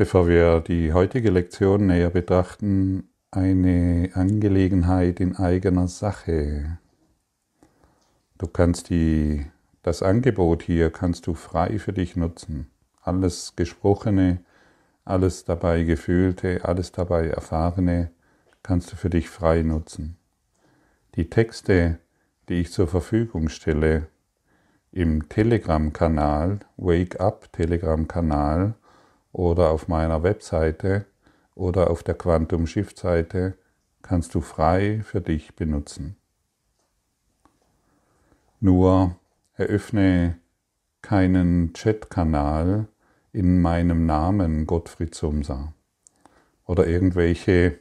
Bevor wir die heutige Lektion näher betrachten, eine Angelegenheit in eigener Sache. Du kannst die, das Angebot hier kannst du frei für dich nutzen. Alles Gesprochene, alles dabei Gefühlte, alles dabei Erfahrene kannst du für dich frei nutzen. Die Texte, die ich zur Verfügung stelle, im Telegram-Kanal, Wake Up Telegram-Kanal oder auf meiner Webseite oder auf der Quantum Shift Seite kannst du frei für dich benutzen. Nur eröffne keinen Chat-Kanal in meinem Namen Gottfried Sumser oder irgendwelche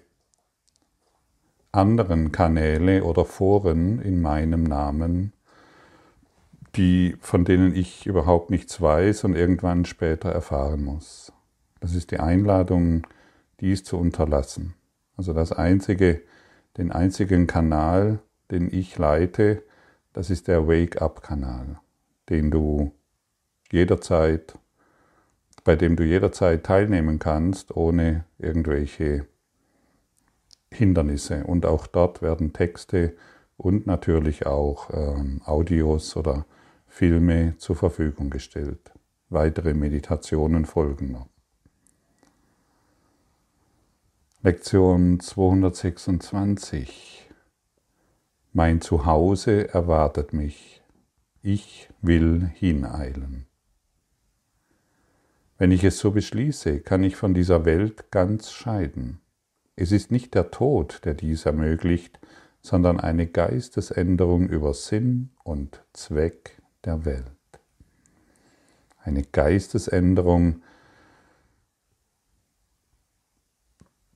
anderen Kanäle oder Foren in meinem Namen, die, von denen ich überhaupt nichts weiß und irgendwann später erfahren muss. Das ist die Einladung, dies zu unterlassen. Also das einzige, den einzigen Kanal, den ich leite, das ist der Wake-up-Kanal, den du jederzeit, bei dem du jederzeit teilnehmen kannst, ohne irgendwelche Hindernisse. Und auch dort werden Texte und natürlich auch ähm, Audios oder Filme zur Verfügung gestellt. Weitere Meditationen folgen noch. Lektion 226. Mein Zuhause erwartet mich. Ich will hineilen. Wenn ich es so beschließe, kann ich von dieser Welt ganz scheiden. Es ist nicht der Tod, der dies ermöglicht, sondern eine Geistesänderung über Sinn und Zweck der Welt. Eine Geistesänderung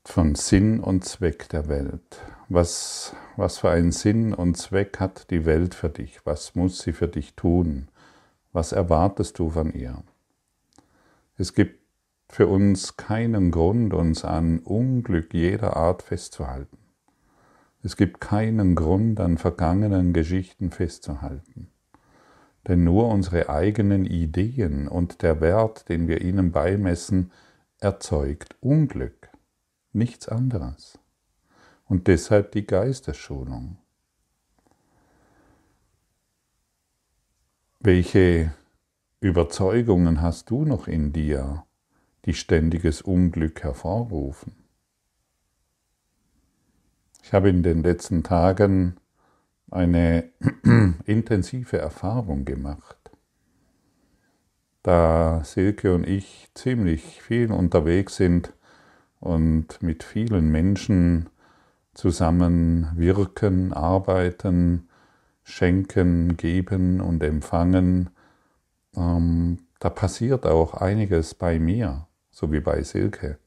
von Sinn und Zweck der Welt. Was, was für einen Sinn und Zweck hat die Welt für dich? Was muss sie für dich tun? Was erwartest du von ihr? Es gibt für uns keinen Grund, uns an Unglück jeder Art festzuhalten. Es gibt keinen Grund, an vergangenen Geschichten festzuhalten. Denn nur unsere eigenen Ideen und der Wert, den wir ihnen beimessen, erzeugt Unglück nichts anderes. Und deshalb die Geistesschulung. Welche Überzeugungen hast du noch in dir, die ständiges Unglück hervorrufen? Ich habe in den letzten Tagen eine intensive Erfahrung gemacht, da Silke und ich ziemlich viel unterwegs sind und mit vielen Menschen zusammen wirken, arbeiten, schenken, geben und empfangen. Ähm, da passiert auch einiges bei mir, so wie bei Silke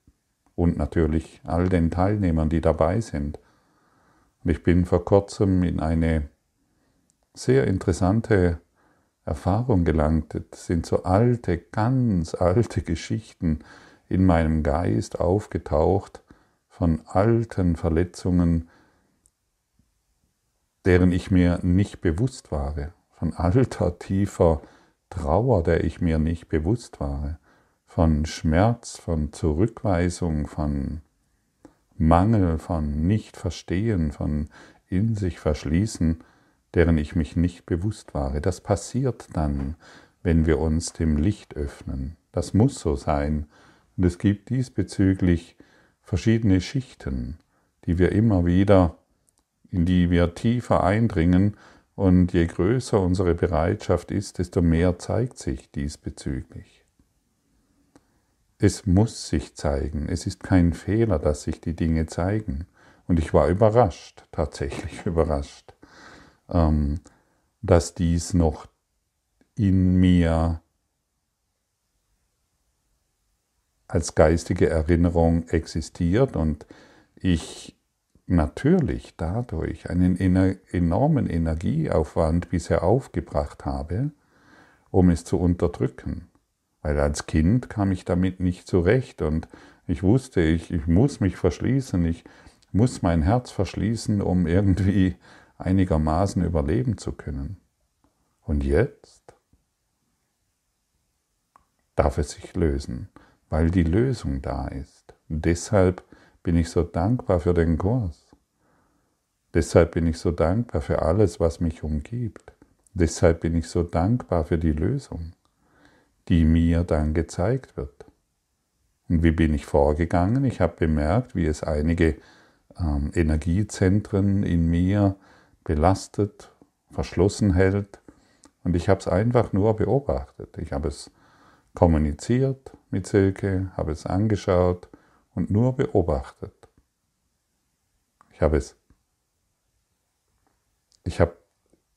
und natürlich all den Teilnehmern, die dabei sind. Und ich bin vor kurzem in eine sehr interessante Erfahrung gelangt. Das sind so alte, ganz alte Geschichten, in meinem Geist aufgetaucht von alten Verletzungen, deren ich mir nicht bewusst war, von alter, tiefer Trauer, der ich mir nicht bewusst war, von Schmerz, von Zurückweisung, von Mangel, von Nichtverstehen, von in sich verschließen, deren ich mich nicht bewusst war. Das passiert dann, wenn wir uns dem Licht öffnen. Das muss so sein, und es gibt diesbezüglich verschiedene Schichten, die wir immer wieder, in die wir tiefer eindringen. Und je größer unsere Bereitschaft ist, desto mehr zeigt sich diesbezüglich. Es muss sich zeigen. Es ist kein Fehler, dass sich die Dinge zeigen. Und ich war überrascht, tatsächlich überrascht, ähm, dass dies noch in mir als geistige Erinnerung existiert und ich natürlich dadurch einen enormen Energieaufwand bisher aufgebracht habe, um es zu unterdrücken. Weil als Kind kam ich damit nicht zurecht und ich wusste, ich, ich muss mich verschließen, ich muss mein Herz verschließen, um irgendwie einigermaßen überleben zu können. Und jetzt darf es sich lösen weil die Lösung da ist. Und deshalb bin ich so dankbar für den Kurs. Deshalb bin ich so dankbar für alles, was mich umgibt. Deshalb bin ich so dankbar für die Lösung, die mir dann gezeigt wird. Und wie bin ich vorgegangen? Ich habe bemerkt, wie es einige ähm, Energiezentren in mir belastet, verschlossen hält. Und ich habe es einfach nur beobachtet. Ich habe es kommuniziert mit Silke, habe es angeschaut und nur beobachtet. Ich habe es, ich habe,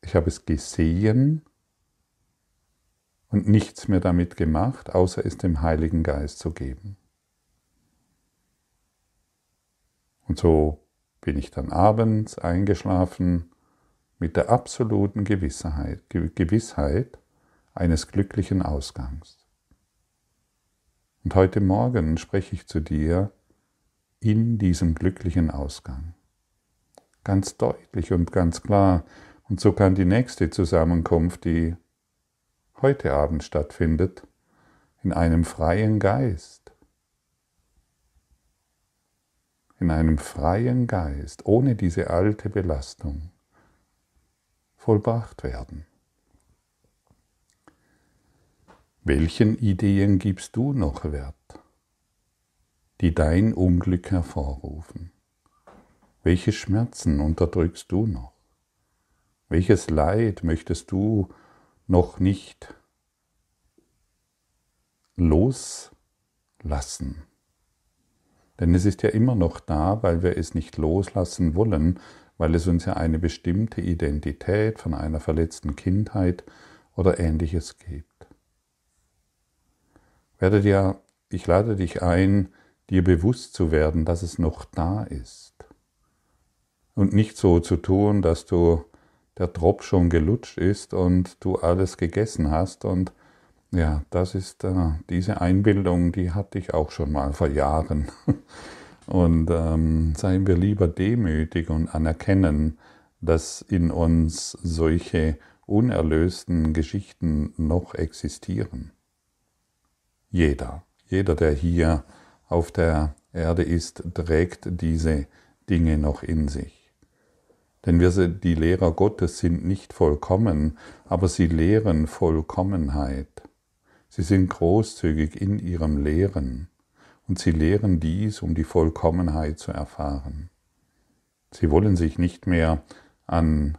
ich habe es gesehen und nichts mehr damit gemacht, außer es dem Heiligen Geist zu geben. Und so bin ich dann abends eingeschlafen mit der absoluten Gewissheit, Gewissheit eines glücklichen Ausgangs. Und heute Morgen spreche ich zu dir in diesem glücklichen Ausgang. Ganz deutlich und ganz klar. Und so kann die nächste Zusammenkunft, die heute Abend stattfindet, in einem freien Geist, in einem freien Geist, ohne diese alte Belastung, vollbracht werden. Welchen Ideen gibst du noch Wert, die dein Unglück hervorrufen? Welche Schmerzen unterdrückst du noch? Welches Leid möchtest du noch nicht loslassen? Denn es ist ja immer noch da, weil wir es nicht loslassen wollen, weil es uns ja eine bestimmte Identität von einer verletzten Kindheit oder ähnliches gibt werde dir, ich lade dich ein, dir bewusst zu werden, dass es noch da ist. Und nicht so zu tun, dass du der Tropf schon gelutscht ist und du alles gegessen hast. Und ja, das ist äh, diese Einbildung, die hatte ich auch schon mal vor Jahren. Und ähm, seien wir lieber demütig und anerkennen, dass in uns solche unerlösten Geschichten noch existieren. Jeder, jeder, der hier auf der Erde ist, trägt diese Dinge noch in sich. Denn wir, die Lehrer Gottes sind nicht vollkommen, aber sie lehren Vollkommenheit. Sie sind großzügig in ihrem Lehren und sie lehren dies, um die Vollkommenheit zu erfahren. Sie wollen sich nicht mehr an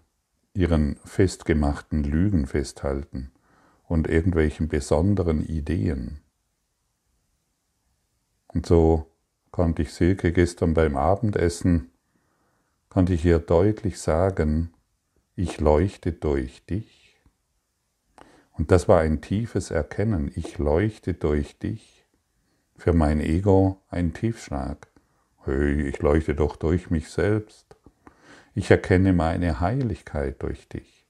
ihren festgemachten Lügen festhalten und irgendwelchen besonderen Ideen. Und so konnte ich Silke gestern beim Abendessen, konnte ich ihr deutlich sagen, ich leuchte durch dich. Und das war ein tiefes Erkennen, ich leuchte durch dich. Für mein Ego ein Tiefschlag. Hey, ich leuchte doch durch mich selbst. Ich erkenne meine Heiligkeit durch dich.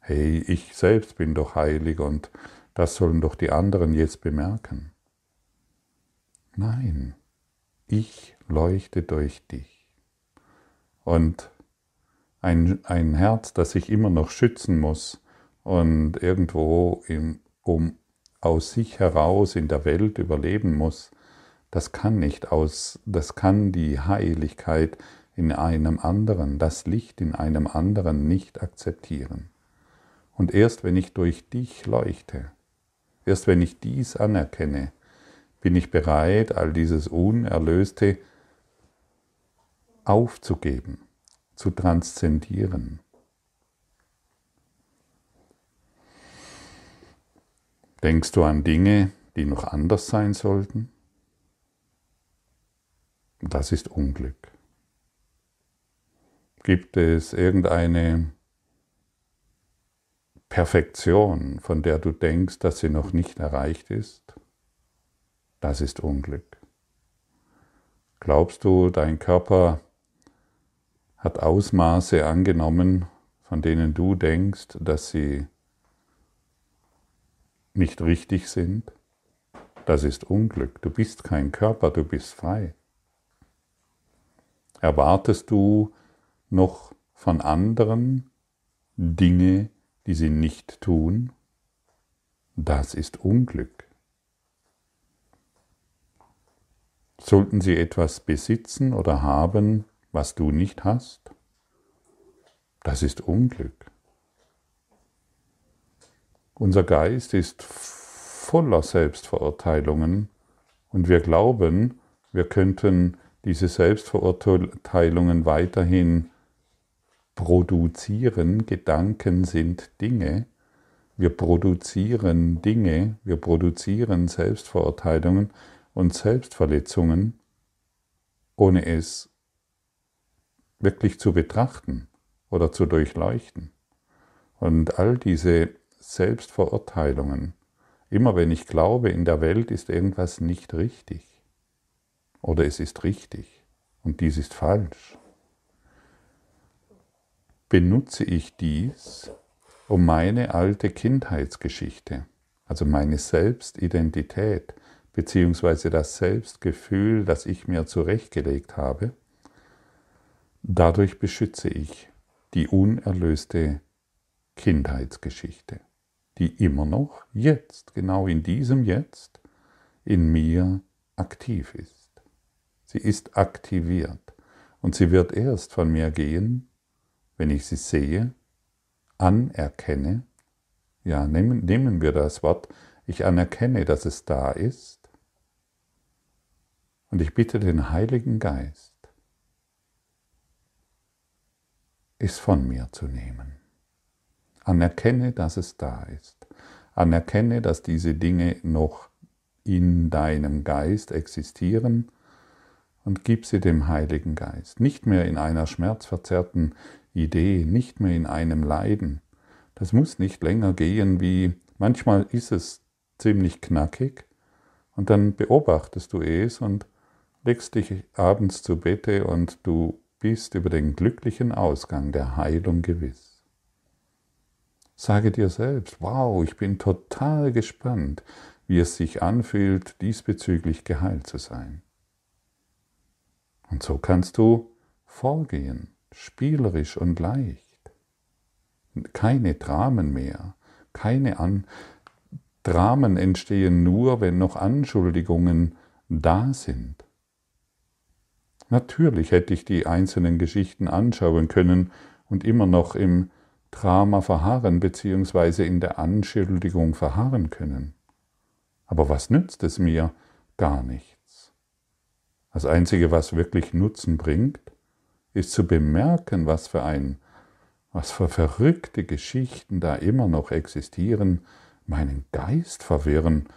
Hey, ich selbst bin doch heilig und das sollen doch die anderen jetzt bemerken. Nein, ich leuchte durch dich. Und ein, ein Herz, das sich immer noch schützen muss und irgendwo im, um aus sich heraus in der Welt überleben muss, das kann nicht aus, das kann die Heiligkeit in einem anderen, das Licht in einem anderen nicht akzeptieren. Und erst wenn ich durch dich leuchte, erst wenn ich dies anerkenne, bin ich bereit, all dieses Unerlöste aufzugeben, zu transzendieren. Denkst du an Dinge, die noch anders sein sollten? Das ist Unglück. Gibt es irgendeine Perfektion, von der du denkst, dass sie noch nicht erreicht ist? Das ist Unglück. Glaubst du, dein Körper hat Ausmaße angenommen, von denen du denkst, dass sie nicht richtig sind? Das ist Unglück. Du bist kein Körper, du bist frei. Erwartest du noch von anderen Dinge, die sie nicht tun? Das ist Unglück. Sollten sie etwas besitzen oder haben, was du nicht hast? Das ist Unglück. Unser Geist ist voller Selbstverurteilungen und wir glauben, wir könnten diese Selbstverurteilungen weiterhin produzieren. Gedanken sind Dinge. Wir produzieren Dinge, wir produzieren Selbstverurteilungen und Selbstverletzungen, ohne es wirklich zu betrachten oder zu durchleuchten. Und all diese Selbstverurteilungen, immer wenn ich glaube, in der Welt ist irgendwas nicht richtig oder es ist richtig und dies ist falsch, benutze ich dies, um meine alte Kindheitsgeschichte, also meine Selbstidentität, beziehungsweise das Selbstgefühl, das ich mir zurechtgelegt habe, dadurch beschütze ich die unerlöste Kindheitsgeschichte, die immer noch jetzt, genau in diesem Jetzt, in mir aktiv ist. Sie ist aktiviert und sie wird erst von mir gehen, wenn ich sie sehe, anerkenne, ja, nehmen, nehmen wir das Wort, ich anerkenne, dass es da ist, und ich bitte den Heiligen Geist, es von mir zu nehmen. Anerkenne, dass es da ist. Anerkenne, dass diese Dinge noch in deinem Geist existieren und gib sie dem Heiligen Geist. Nicht mehr in einer schmerzverzerrten Idee, nicht mehr in einem Leiden. Das muss nicht länger gehen wie, manchmal ist es ziemlich knackig und dann beobachtest du es und legst dich abends zu Bette und du bist über den glücklichen Ausgang der Heilung gewiss. Sage dir selbst, wow, ich bin total gespannt, wie es sich anfühlt, diesbezüglich geheilt zu sein. Und so kannst du vorgehen, spielerisch und leicht. Keine Dramen mehr, keine An Dramen entstehen nur, wenn noch Anschuldigungen da sind. Natürlich hätte ich die einzelnen Geschichten anschauen können und immer noch im Drama verharren bzw. in der Anschuldigung verharren können. Aber was nützt es mir? Gar nichts. Das Einzige, was wirklich Nutzen bringt, ist zu bemerken, was für ein, was für verrückte Geschichten da immer noch existieren, meinen Geist verwirren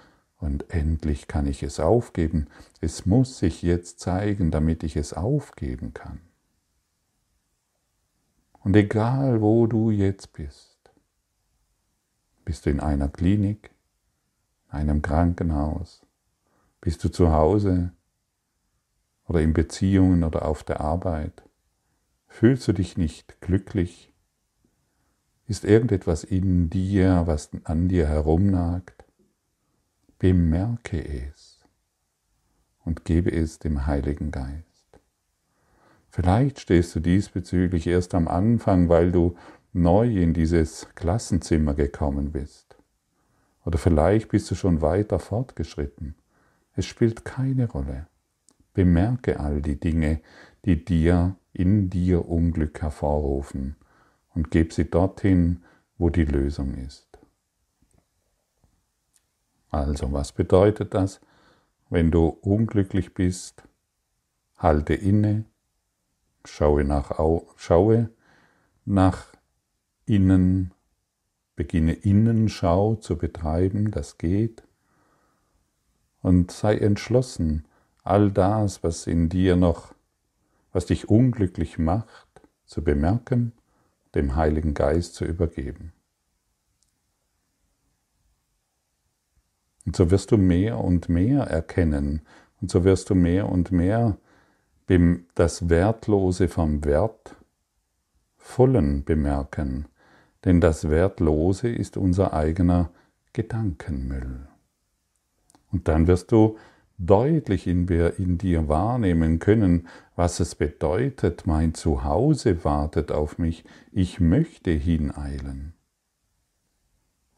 und endlich kann ich es aufgeben. Es muss sich jetzt zeigen, damit ich es aufgeben kann. Und egal, wo du jetzt bist, bist du in einer Klinik, in einem Krankenhaus, bist du zu Hause oder in Beziehungen oder auf der Arbeit, fühlst du dich nicht glücklich, ist irgendetwas in dir, was an dir herumnagt, bemerke es und gebe es dem Heiligen Geist. Vielleicht stehst du diesbezüglich erst am Anfang, weil du neu in dieses Klassenzimmer gekommen bist. Oder vielleicht bist du schon weiter fortgeschritten. Es spielt keine Rolle. Bemerke all die Dinge, die dir in dir Unglück hervorrufen und gib sie dorthin, wo die Lösung ist. Also, was bedeutet das? Wenn du unglücklich bist, halte inne, schaue nach, schaue nach innen, beginne Innenschau zu betreiben, das geht, und sei entschlossen, all das, was in dir noch, was dich unglücklich macht, zu bemerken, dem Heiligen Geist zu übergeben. Und so wirst du mehr und mehr erkennen und so wirst du mehr und mehr das Wertlose vom Wertvollen bemerken, denn das Wertlose ist unser eigener Gedankenmüll. Und dann wirst du deutlich in, in, dir wahrnehmen können, was es bedeutet, mein Zuhause wartet auf mich, ich möchte hineilen.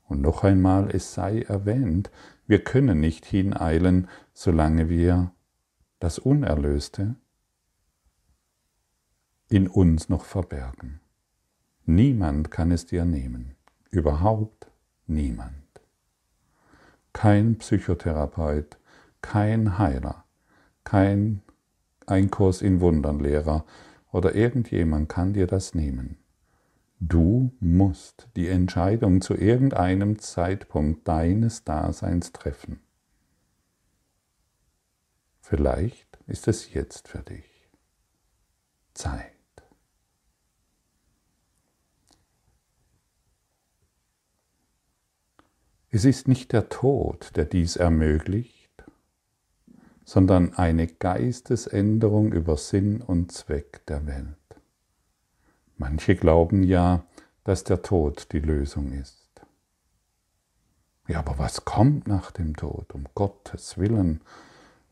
Und noch einmal, es sei erwähnt, wir können nicht hineilen, solange wir das Unerlöste in uns noch verbergen. Niemand kann es dir nehmen, überhaupt niemand. Kein Psychotherapeut, kein Heiler, kein Einkurs in Wundernlehrer oder irgendjemand kann dir das nehmen. Du musst die Entscheidung zu irgendeinem Zeitpunkt deines Daseins treffen. Vielleicht ist es jetzt für dich Zeit. Es ist nicht der Tod, der dies ermöglicht, sondern eine Geistesänderung über Sinn und Zweck der Welt. Manche glauben ja, dass der Tod die Lösung ist. Ja, aber was kommt nach dem Tod? Um Gottes Willen.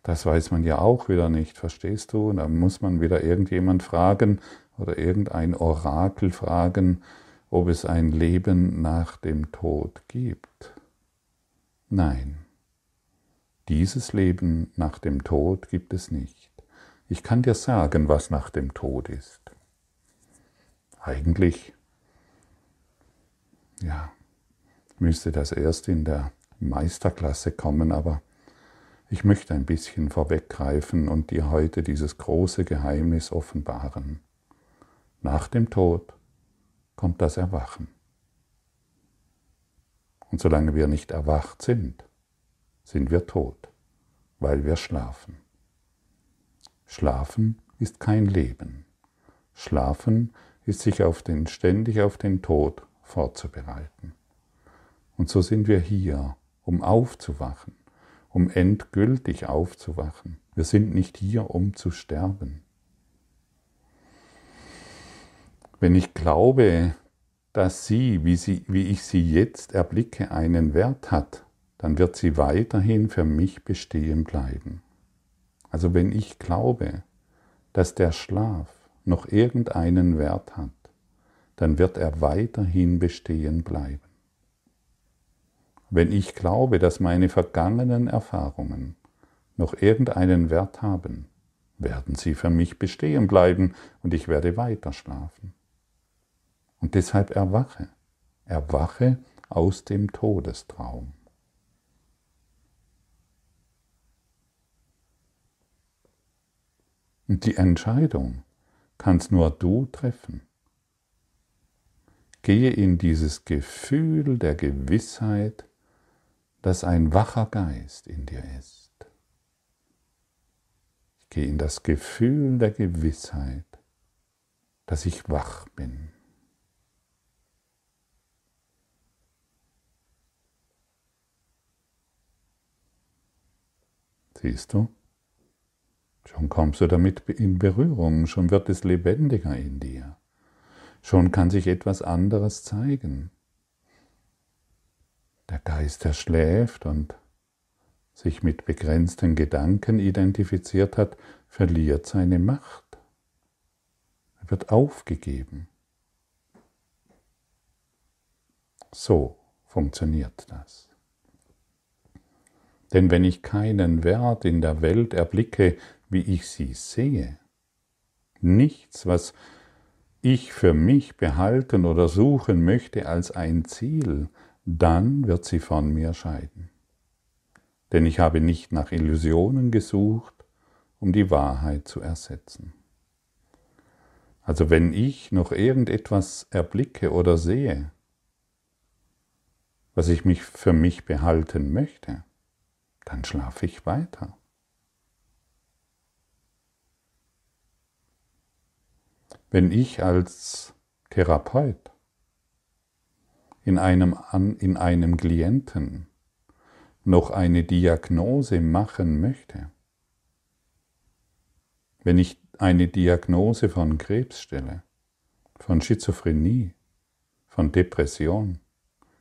Das weiß man ja auch wieder nicht, verstehst du? Da muss man wieder irgendjemand fragen oder irgendein Orakel fragen, ob es ein Leben nach dem Tod gibt. Nein, dieses Leben nach dem Tod gibt es nicht. Ich kann dir sagen, was nach dem Tod ist. Eigentlich, ja, müsste das erst in der Meisterklasse kommen, aber ich möchte ein bisschen vorweggreifen und dir heute dieses große Geheimnis offenbaren. Nach dem Tod kommt das Erwachen. Und solange wir nicht erwacht sind, sind wir tot, weil wir schlafen. Schlafen ist kein Leben. Schlafen ist sich auf den, ständig auf den Tod vorzubereiten. Und so sind wir hier, um aufzuwachen, um endgültig aufzuwachen. Wir sind nicht hier, um zu sterben. Wenn ich glaube, dass sie wie, sie, wie ich sie jetzt erblicke, einen Wert hat, dann wird sie weiterhin für mich bestehen bleiben. Also wenn ich glaube, dass der Schlaf noch irgendeinen Wert hat, dann wird er weiterhin bestehen bleiben. Wenn ich glaube, dass meine vergangenen Erfahrungen noch irgendeinen Wert haben, werden sie für mich bestehen bleiben und ich werde weiter schlafen. Und deshalb erwache, erwache aus dem Todestraum. Und die Entscheidung kannst nur du treffen. Gehe in dieses Gefühl der Gewissheit, dass ein wacher Geist in dir ist. Ich gehe in das Gefühl der Gewissheit, dass ich wach bin. Siehst du? Schon kommst du damit in Berührung, schon wird es lebendiger in dir. Schon kann sich etwas anderes zeigen. Der Geist, der schläft und sich mit begrenzten Gedanken identifiziert hat, verliert seine Macht. Er wird aufgegeben. So funktioniert das. Denn wenn ich keinen Wert in der Welt erblicke, wie ich sie sehe. Nichts, was ich für mich behalten oder suchen möchte als ein Ziel, dann wird sie von mir scheiden. Denn ich habe nicht nach Illusionen gesucht, um die Wahrheit zu ersetzen. Also wenn ich noch irgendetwas erblicke oder sehe, was ich mich für mich behalten möchte, dann schlafe ich weiter. Wenn ich als Therapeut in einem, in einem Klienten noch eine Diagnose machen möchte, wenn ich eine Diagnose von Krebs stelle, von Schizophrenie, von Depression,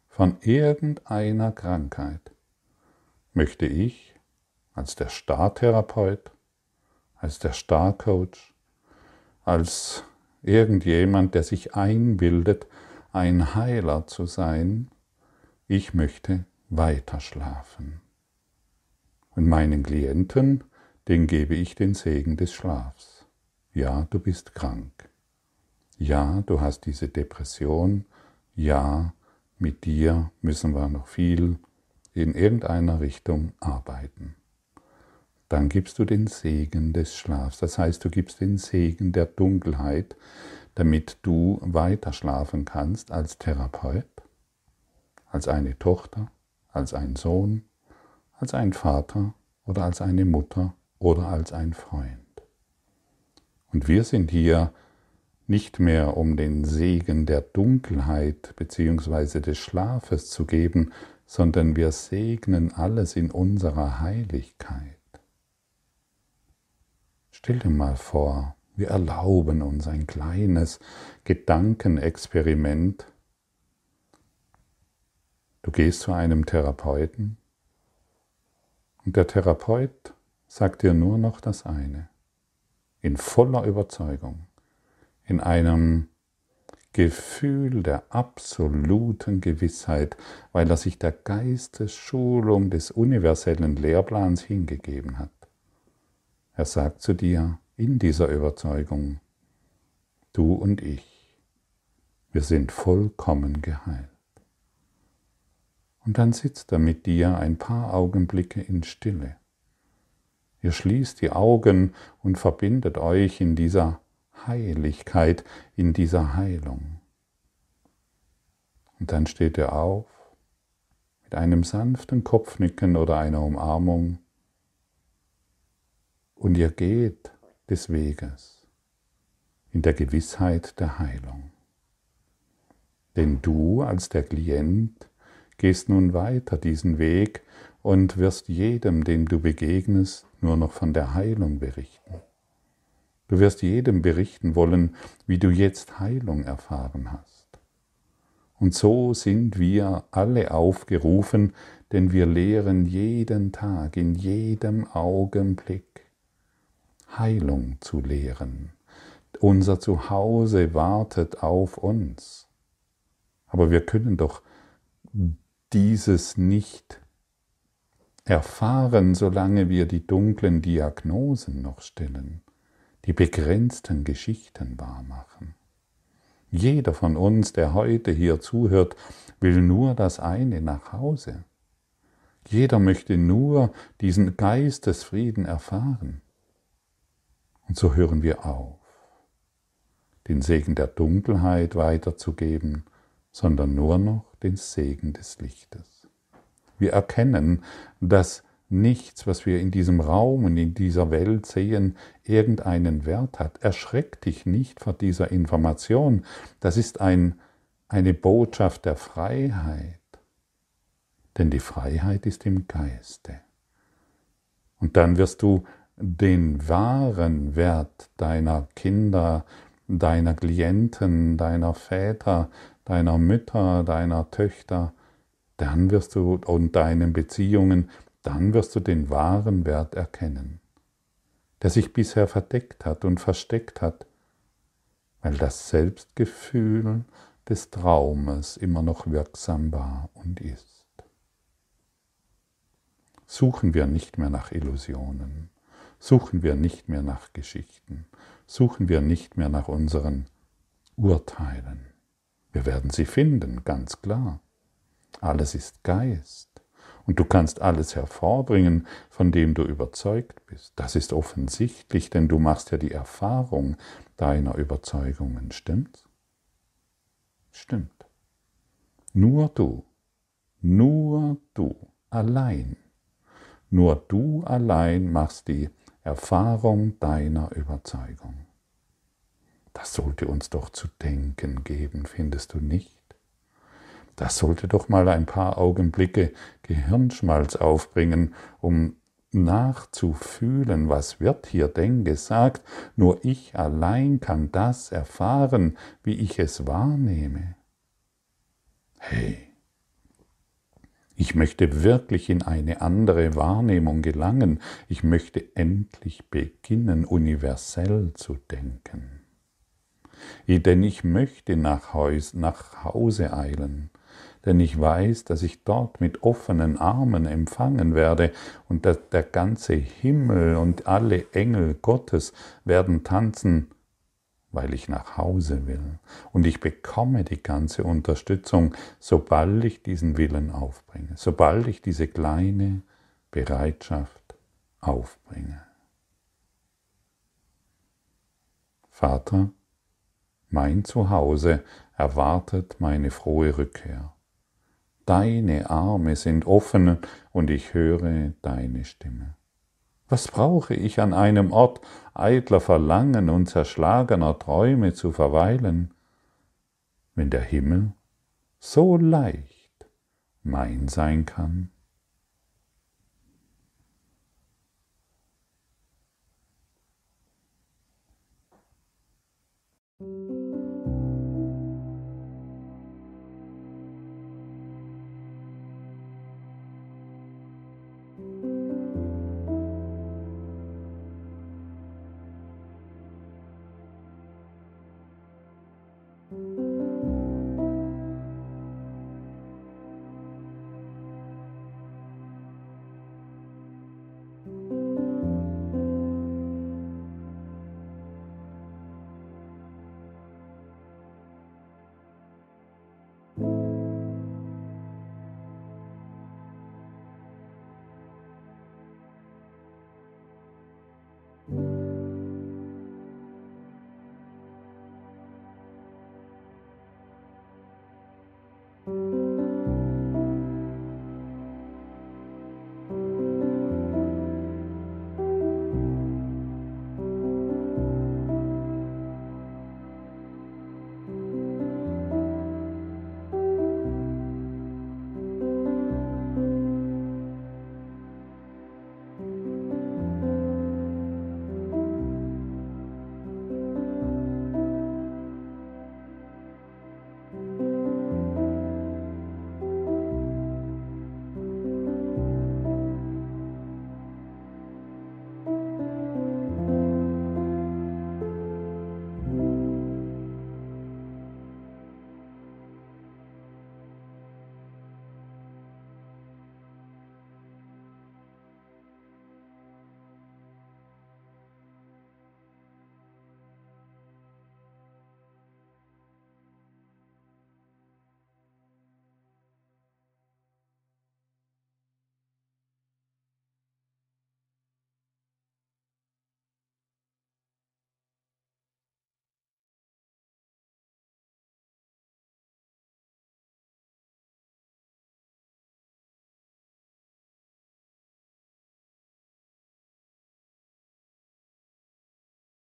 von irgendeiner Krankheit, möchte ich als der Startherapeut, als der Starcoach, als irgendjemand, der sich einbildet, ein Heiler zu sein, ich möchte weiter schlafen. Und meinen Klienten den gebe ich den Segen des Schlafs. Ja, du bist krank. Ja, du hast diese Depression. Ja, mit dir müssen wir noch viel in irgendeiner Richtung arbeiten. Dann gibst du den Segen des Schlafs. Das heißt, du gibst den Segen der Dunkelheit, damit du weiter schlafen kannst als Therapeut, als eine Tochter, als ein Sohn, als ein Vater oder als eine Mutter oder als ein Freund. Und wir sind hier nicht mehr um den Segen der Dunkelheit bzw. des Schlafes zu geben, sondern wir segnen alles in unserer Heiligkeit. Stell dir mal vor, wir erlauben uns ein kleines Gedankenexperiment. Du gehst zu einem Therapeuten und der Therapeut sagt dir nur noch das eine, in voller Überzeugung, in einem Gefühl der absoluten Gewissheit, weil er sich der Geistesschulung des universellen Lehrplans hingegeben hat. Er sagt zu dir in dieser Überzeugung, du und ich, wir sind vollkommen geheilt. Und dann sitzt er mit dir ein paar Augenblicke in Stille. Ihr schließt die Augen und verbindet euch in dieser Heiligkeit, in dieser Heilung. Und dann steht er auf mit einem sanften Kopfnicken oder einer Umarmung und ihr geht des Weges in der Gewissheit der Heilung. Denn du als der Klient gehst nun weiter diesen Weg und wirst jedem, dem du begegnest, nur noch von der Heilung berichten. Du wirst jedem berichten wollen, wie du jetzt Heilung erfahren hast. Und so sind wir alle aufgerufen, denn wir lehren jeden Tag, in jedem Augenblick Heilung zu lehren. Unser Zuhause wartet auf uns. Aber wir können doch dieses nicht erfahren, solange wir die dunklen Diagnosen noch stellen, die begrenzten Geschichten wahrmachen. Jeder von uns, der heute hier zuhört, will nur das eine nach Hause. Jeder möchte nur diesen Geistesfrieden erfahren. Und so hören wir auf, den Segen der Dunkelheit weiterzugeben, sondern nur noch den Segen des Lichtes. Wir erkennen, dass nichts, was wir in diesem Raum und in dieser Welt sehen, irgendeinen Wert hat. Erschreck dich nicht vor dieser Information. Das ist ein, eine Botschaft der Freiheit. Denn die Freiheit ist im Geiste. Und dann wirst du den wahren Wert deiner Kinder, deiner Klienten, deiner Väter, deiner Mütter, deiner Töchter, dann wirst du und deinen Beziehungen, dann wirst du den wahren Wert erkennen, der sich bisher verdeckt hat und versteckt hat, weil das Selbstgefühl des Traumes immer noch wirksam war und ist. Suchen wir nicht mehr nach Illusionen suchen wir nicht mehr nach Geschichten, suchen wir nicht mehr nach unseren Urteilen. Wir werden sie finden, ganz klar. Alles ist Geist. Und du kannst alles hervorbringen, von dem du überzeugt bist. Das ist offensichtlich, denn du machst ja die Erfahrung deiner Überzeugungen. Stimmt's? Stimmt. Nur du, nur du allein, nur du allein machst die Erfahrung deiner Überzeugung. Das sollte uns doch zu denken geben, findest du nicht? Das sollte doch mal ein paar Augenblicke Gehirnschmalz aufbringen, um nachzufühlen, was wird hier denn gesagt, nur ich allein kann das erfahren, wie ich es wahrnehme. Hey, ich möchte wirklich in eine andere Wahrnehmung gelangen. Ich möchte endlich beginnen, universell zu denken. Denn ich möchte nach, Haus, nach Hause eilen. denn ich weiß, dass ich dort mit offenen Armen empfangen werde und dass der ganze Himmel und alle Engel Gottes werden tanzen, weil ich nach Hause will. Und ich bekomme die ganze Unterstützung, sobald ich diesen Willen aufbringe, sobald ich diese kleine Bereitschaft aufbringe. Vater, mein Zuhause erwartet meine frohe Rückkehr. Deine Arme sind offen und ich höre deine Stimme. Was brauche ich an einem Ort eitler Verlangen und zerschlagener Träume zu verweilen, wenn der Himmel so leicht mein sein kann?